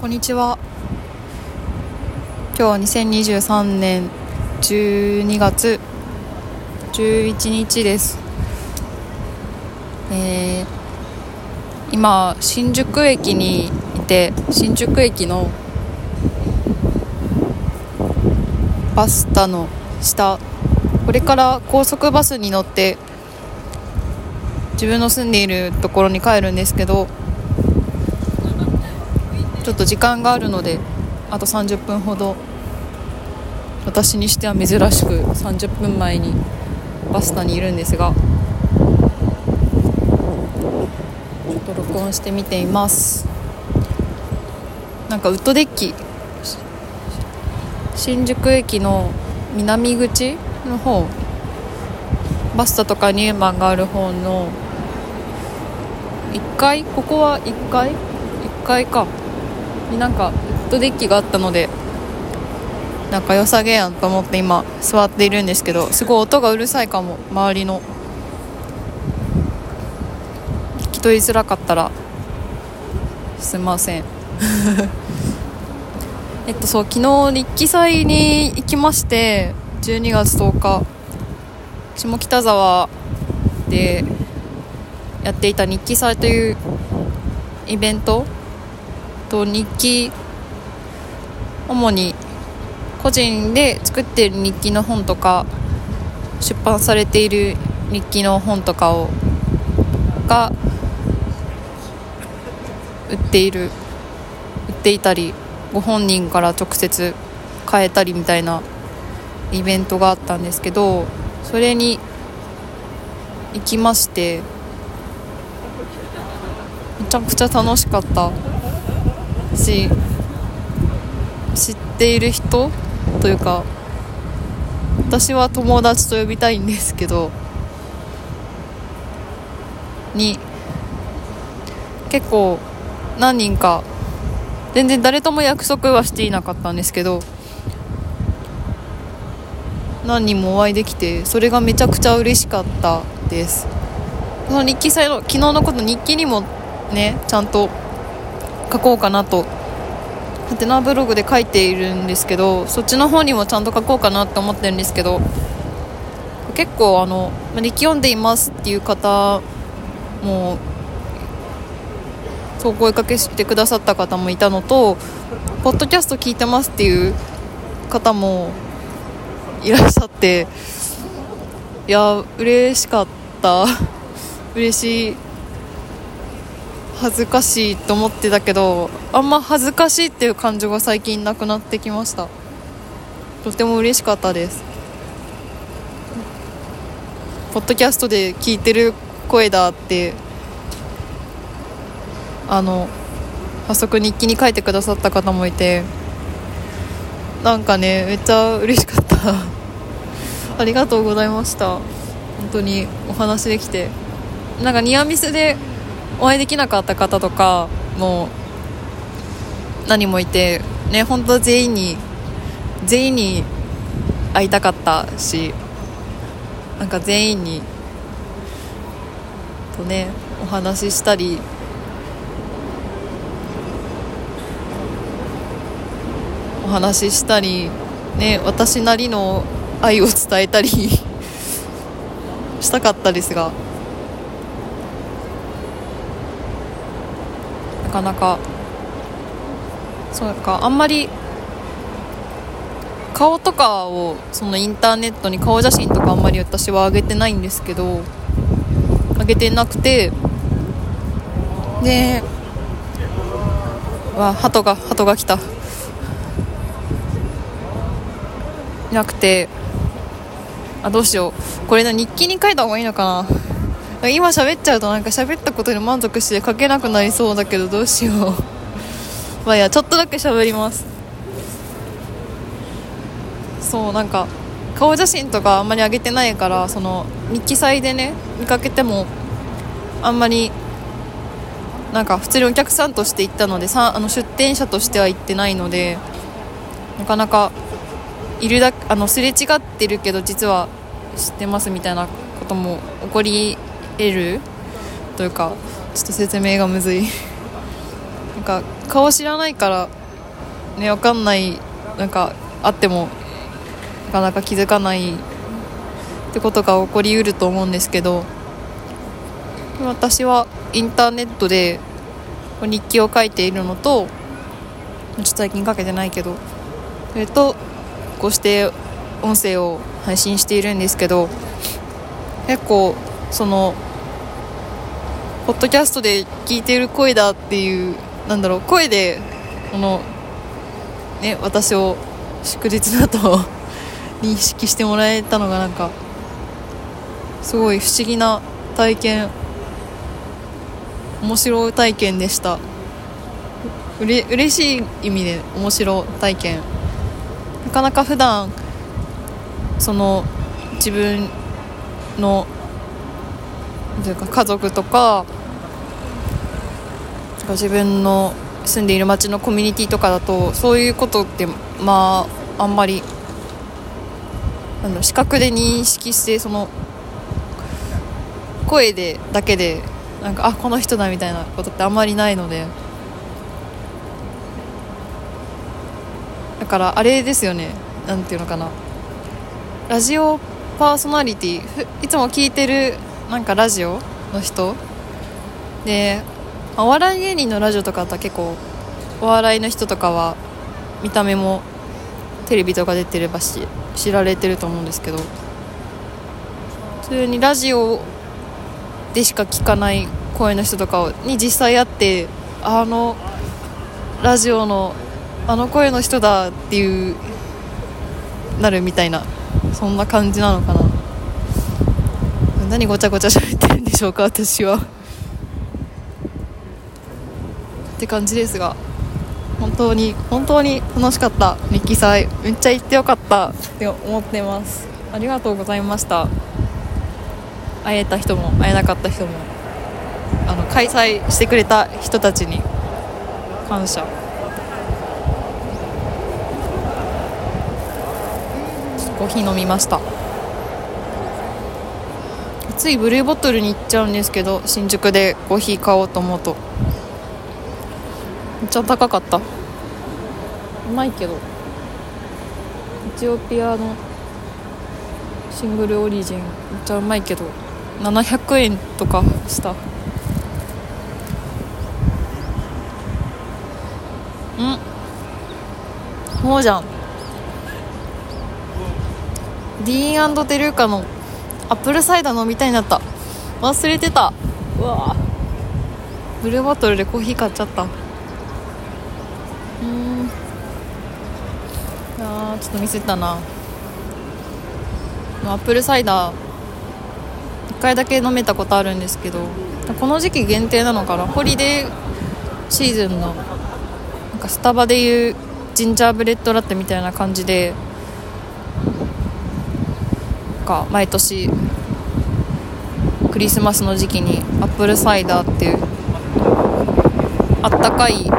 こんにちは。今日は2023年12月11日です。えー、今新宿駅にいて新宿駅のバスタの下これから高速バスに乗って自分の住んでいるところに帰るんですけどちょっと時間があるのであと30分ほど私にしては珍しく30分前にバスタにいるんですがちょっと録音してみています。なんかウッドデッキ新宿駅の南口の方バスタとかニューマンがある方の1階？ここは1階？1階か。になんかウッドデッキがあったのでなんか良さげやんと思って今座っているんですけどすごい音がうるさいかも周りの。聞き取りづらかったらすいません。えっとそう昨日日記祭に行きまして12月10日下北沢でやっていた日記祭というイベントと日記主に個人で作っている日記の本とか出版されている日記の本とかをが売っている売っていたりご本人から直接買えたりみたいなイベントがあったんですけどそれに行きましてめちゃくちゃ楽しかった。し知っている人というか私は友達と呼びたいんですけどに結構何人か全然誰とも約束はしていなかったんですけど何人もお会いできてそれがめちゃくちゃ嬉しかったです。その日記祭の昨日のこと日記にもねちゃんと書こうかなと。ハテナブログで書いているんですけどそっちの方にもちゃんと書こうかなって思ってるんですけど結構あの「日記読んでいます」っていう方もそう声かけしてくださった方もいたのと「ポッドキャスト聞いてます」っていう方もいらっしゃっていや嬉しかった。嬉しい。恥ずかしいと思ってたけどあんま恥ずかしいっていう感情が最近なくなってきました。とても嬉しかったです。ポッドキャストで聞いてる声だってあの早速日記に書いてくださった方もいてなんかねめっちゃ嬉しかった。ありがとうございました。本当にお話できて。なんかニアミスでお会いできなかった方とかも何もいてね本当全員に全員に会いたかったしなんか全員にとねお話ししたりお話ししたりね私なりの愛を伝えたり したかったですが。なかなかそうかあんまり顔とかをそのインターネットに顔写真とかあんまり私は上げてないんですけど上げてなくてでわ鳩が鳩が来た。いなくてあどうしよう。これの日記に書いた方がいいのかな。今喋っちゃうとなんか喋ったことに満足して書けなくなりそうだけどどうしよう。まあいやちょっとだけ喋ります。そうなんか顔写真とかあんまり上げてないからその日記祭でね見かけてもあんまりなんか普通にお客さんとして行ったのでさあの出店者としては行ってないのでなかなかいるだあのすれ違ってるけど実は知ってますみたいなことも起こり得る？というかちょっと説明がむずい。なんか顔知らないからね分かんない。なんかあってもなかなか気づかないってことが起こりうると思うんですけど私はインターネットで日記を書いているのとちょっと最近書けてないけどそれとこうして音声を配信しているんですけど結構そのポッドキャストで聞いてる声だっていうなんだろう声でこのね私を祝日だと認識してもらえたのがなんかすごい不思議な体験面白い体験でした。うれ嬉しい意味で面白体験。なかなか普段その自分のというか家族とか自分の住んでいる町のコミュニティとかだとそういうことってまああんまりあの視覚で認識してその声でだけでなんかあこの人だみたいなことってあんまりないので。だからあれですよね。なんていうのかな。ラジオパーソナリティいつも聞いてるなんかラジオの人。でお笑い芸人のラジオとかだったら結構お笑いの人とかは見た目もテレビとか出てればし知られてると思うんですけど普通にラジオでしか聞かない声の人とかに実際会ってあのラジオのあの声の人だっていうなるみたいなそんな感じなのかな。何ごちゃごちゃ喋ってるんでしょうか私は。って感じですが本当に本当に楽しかった。日記祭めっちゃ行ってよかったって思ってます。ありがとうございました。会えた人も会えなかった人もあの開催してくれた人たちに感謝。コーヒー飲みました。ついブルーボトルに行っちゃうんですけど新宿でコーヒー買おうと思うと。っちゃ高かった。うまいけど。エチオピアのシングルオリジンめっちゃうまいけど。700円とかした。うん。そうじゃん。ディーン&デルーカのアップルサイダー飲みたいになった。忘れてた。うわ。ブルーボトルでコーヒー買っちゃった。うん。あーちょっとミスったな。アップルサイダー。1回だけ飲めたことあるんですけどこの時期限定なのかな。ホリデーシーズンのなんかスタバでいうジンジャーブレッドラテみたいな感じでか毎年クリスマスの時期にアップルサイダーっていうあったかい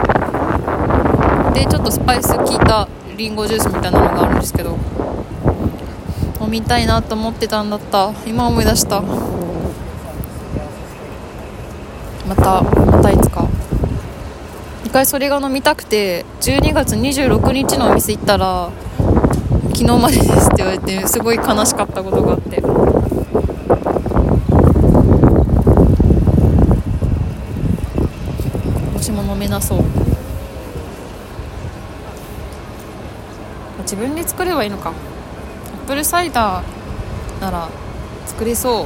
でちょっとスパイス効いたリンゴジュースみたいなのがあるんですけど飲みたいなと思ってたんだった。今思い出した。またまたいつか。一回それが飲みたくて12月26日のお店行ったら昨日までですって言われてすごい悲しかったことがあって。私も飲めなそう。自分で作ればいいのか。アップルサイダーなら作れそう。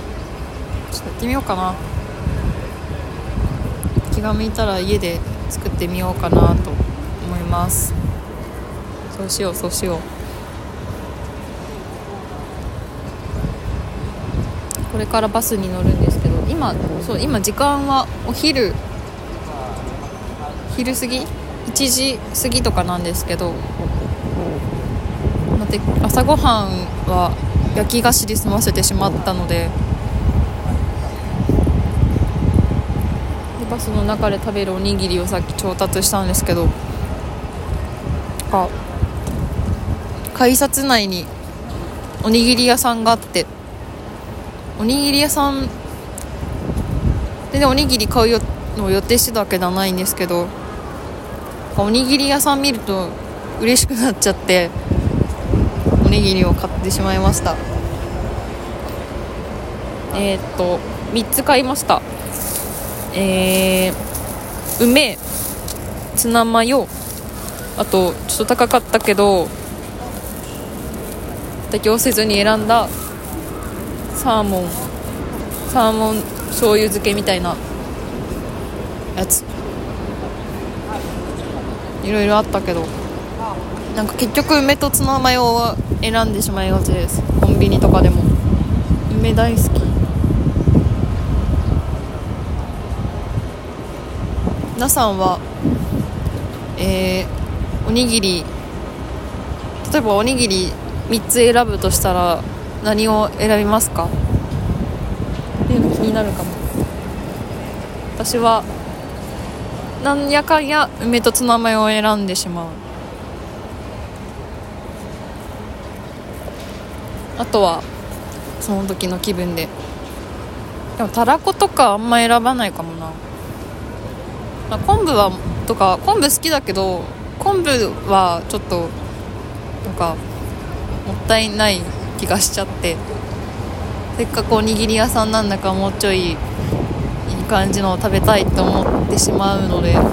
ちょっとやってみようかな。気が向いたら家で作ってみようかなと思います。そうしようそうしよう。これからバスに乗るんですけど今そう今時間はお昼。昼過ぎ？1時過ぎとかなんですけど。待って朝ごはんは焼き菓子で済ませてしまったのででバスの中で食べるおにぎりをさっき調達したんですけどあ改札内におにぎり屋さんがあっておにぎり屋さんで、ね、おにぎり買うのを予定してたわけではないんですけどおにぎり屋さん見ると嬉しくなっちゃってにぎりを買ってしまいました。えー、っと3つ買いました。えー、梅ツナマヨあとちょっと高かったけど妥協せずに選んだサーモンサーモン醤油漬けみたいなやつ。いろいろあったけど。なんか結局梅とツナマヨを選んでしまいがちです。コンビニとかでも。梅大好き。皆さんはえー、おにぎり。例えばおにぎり3つ選ぶとしたら何を選びますか？っていうの気になるかも。私はなんやかんや梅とツナマヨを選んでしまう。あとはその時の気分で。でもたらことかあんま選ばないかもな、まあ、昆布はとか昆布好きだけど昆布はちょっとなんかもったいない気がしちゃって。せっかくおにぎり屋さんなんだからもうちょいいい感じのを食べたいと思ってしまうので昆布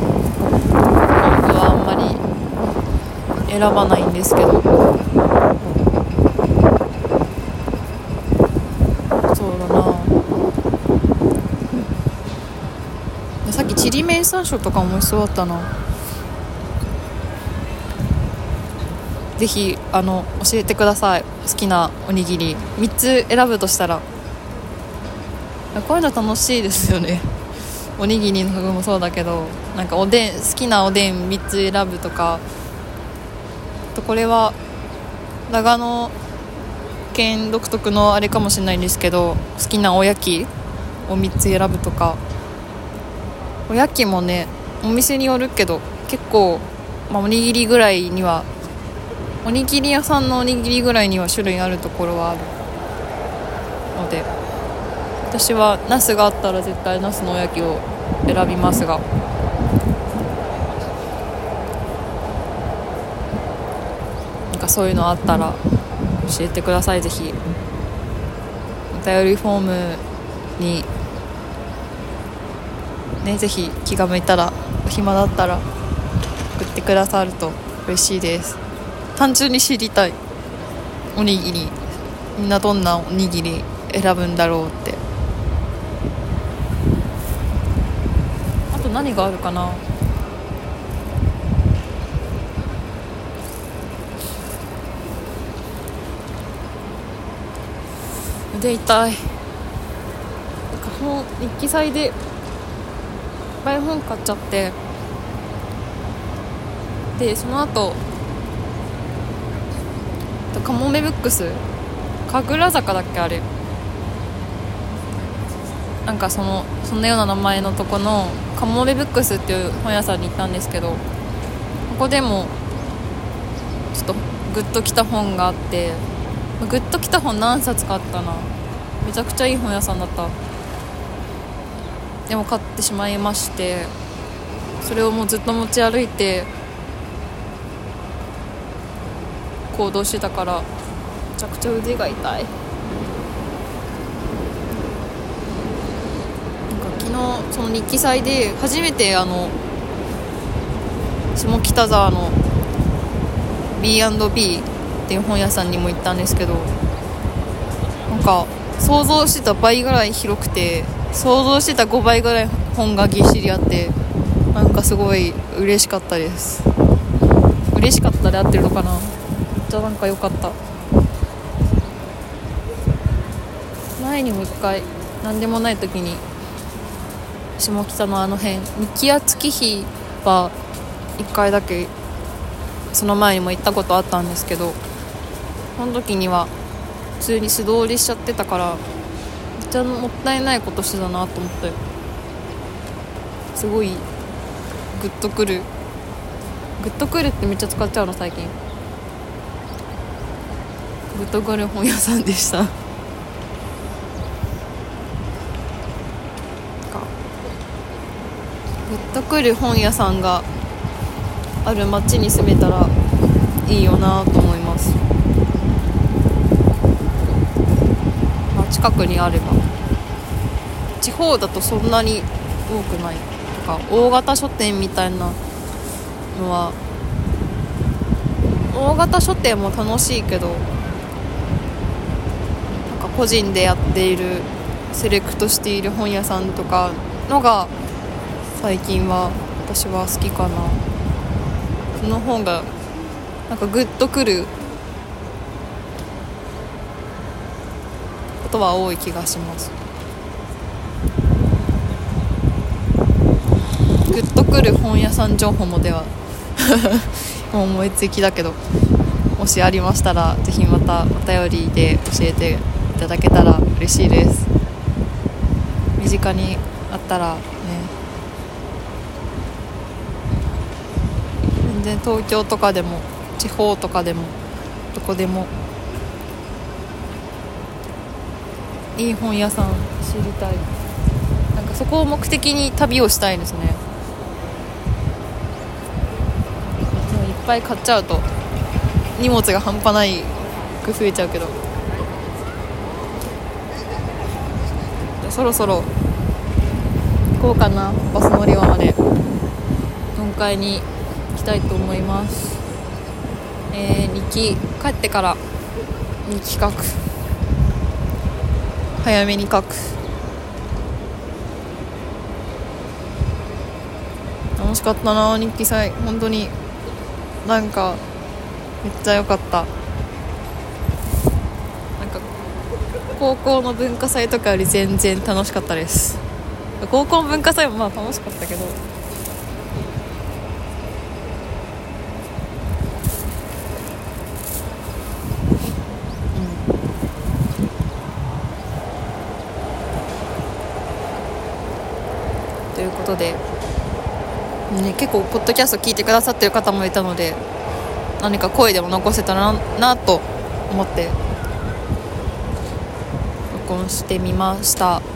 はあんまり選ばないんですけどそうだなさっきちりめん山椒とかも美味しそうだったな。ぜひあの教えてください。好きなおにぎり。3つ選ぶとしたら。こういうの楽しいですよね。おにぎりの具もそうだけどなんかおでん好きなおでん3つ選ぶとか。とこれは長野県独特のあれかもしれないんですけど好きなおやきを3つ選ぶとか。おやきもねお店によるけど結構、まあ、おにぎりぐらいにはおにぎり屋さんのおにぎりぐらいには種類あるところはあるので私はナスがあったら絶対ナスのおやきを選びますが。なんかそういうのあったら教えてくださいぜひ。お便りフォームにねぜひ気が向いたらお暇だったら送ってくださると嬉しいです。単純に知りたいおにぎりみんなどんなおにぎり選ぶんだろうって。あと何があるかな？腕痛い。日記祭でぱい本買っちゃって。でその後カモメブックス。神楽坂だっけあれ。なんかそのそんなような名前のとこのカモメブックスっていう本屋さんに行ったんですけどここでもちょっとグッときた本があってグッときた本何冊かあったな。めちゃくちゃいい本屋さんだった。でも買ってしまいましてそれをもうずっと持ち歩いて行動してたからめちゃくちゃ腕が痛い。なんか昨日その日記祭で初めてあの下北沢の B&B っていう本屋さんにも行ったんですけどなんか想像してた倍ぐらい広くて想像してた5倍ぐらい本がぎっしりあってなんかすごい嬉しかったです。嬉しかったで合ってるのかな？ちゃなんか良かった。前にも一回何でもない時に下北のあの辺三木屋月日は1回だけその前にも行ったことあったんですけどその時には普通に素通りしちゃってたからちゃもったいないことしてたなと思ってすごいグッとくる。グッとくるってめっちゃ使っちゃうの最近。グッとくる本屋さんでした。グッとくる本屋さんがある町に住めたらいいよなと思います、まあ、近くにあれば。地方だとそんなに多くないとか大型書店みたいなのは大型書店も楽しいけどなんか個人でやっているセレクトしている本屋さんとかのが最近は私は好きかな。その本がなんかグッとくることは多い気がします。グッとくる本屋さん情報もでは 思いつきだけどもしありましたらぜひまたお便りで教えていただけたら嬉しいです。身近にあったらね。全然東京とかでも地方とかでもどこでもいい本屋さん知りたい。なんかそこを目的に旅をしたいですね。いっぱい買っちゃうと荷物が半端ないく増えちゃうけど。そろそろ行こうかなバス乗り場まで。4階に行きたいと思います。えー、日記。帰ってから日記書く。早めに書く。楽しかったな日記祭。本当に。なんかめっちゃ良かった。なんか高校の文化祭とかより全然楽しかったです。高校文化祭もまあ楽しかったけどということで、ね、結構ポッドキャスト聞いてくださってる方もいたので何か声でも残せたらなと思って録音してみました。と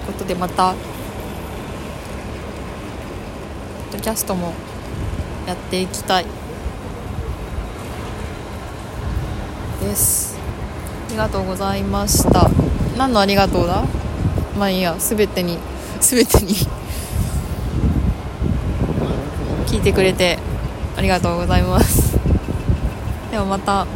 いうことでまたポッドキャストもやっていきたい。です。ありがとうございました。何のありがとうだ？まあいいや全てに。全てに。聞いてくれてありがとうございます。ではまた。